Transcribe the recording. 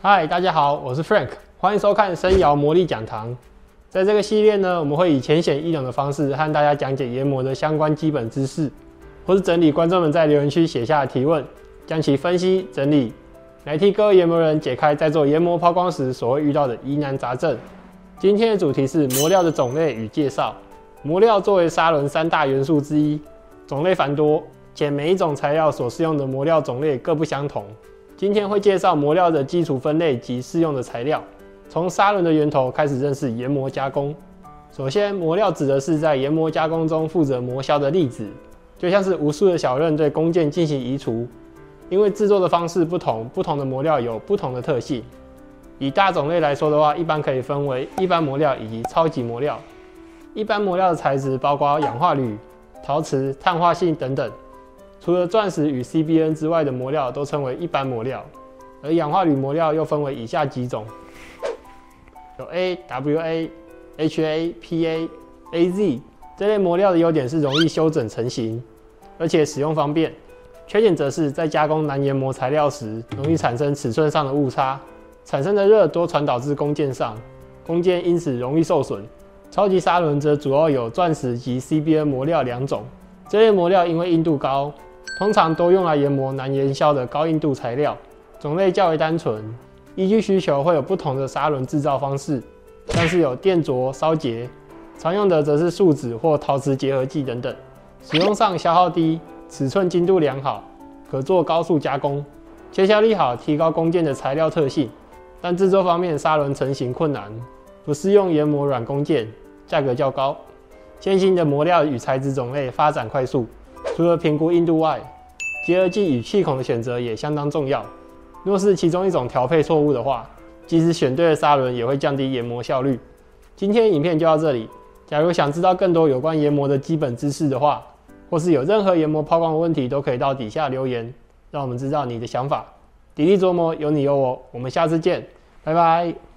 嗨，大家好，我是 Frank，欢迎收看生窑魔力讲堂。在这个系列呢，我们会以浅显易懂的方式和大家讲解研磨的相关基本知识，或是整理观众们在留言区写下的提问，将其分析整理，来替各位研磨人解开在做研磨抛光时所会遇到的疑难杂症。今天的主题是磨料的种类与介绍。磨料作为砂轮三大元素之一，种类繁多，且每一种材料所适用的磨料种类各不相同。今天会介绍磨料的基础分类及适用的材料，从砂轮的源头开始认识研磨加工。首先，磨料指的是在研磨加工中负责磨削的粒子，就像是无数的小刃对工件进行移除。因为制作的方式不同，不同的磨料有不同的特性。以大种类来说的话，一般可以分为一般磨料以及超级磨料。一般磨料的材质包括氧化铝、陶瓷、碳化性等等。除了钻石与 CBN 之外的磨料都称为一般磨料，而氧化铝磨料又分为以下几种：有 AWA、HA、PA、AZ 这类磨料的优点是容易修整成型，而且使用方便；缺点则是在加工难研磨材料时，容易产生尺寸上的误差，产生的热多传导至工件上，工件因此容易受损。超级砂轮则主要有钻石及 CBN 磨料两种，这类磨料因为硬度高。通常都用来研磨难研削的高硬度材料，种类较为单纯。依据需求会有不同的砂轮制造方式，像是有电灼、烧结，常用的则是树脂或陶瓷结合剂等等。使用上消耗低，尺寸精度良好，可做高速加工，切削力好，提高工件的材料特性。但制作方面，砂轮成型困难，不适用研磨软工件，价格较高。先行的磨料与材质种类发展快速。除了评估硬度外，结合剂与气孔的选择也相当重要。若是其中一种调配错误的话，即使选对了砂轮，也会降低研磨效率。今天影片就到这里。假如想知道更多有关研磨的基本知识的话，或是有任何研磨抛光的问题，都可以到底下留言，让我们知道你的想法。砥砺琢磨，有你有我。我们下次见，拜拜。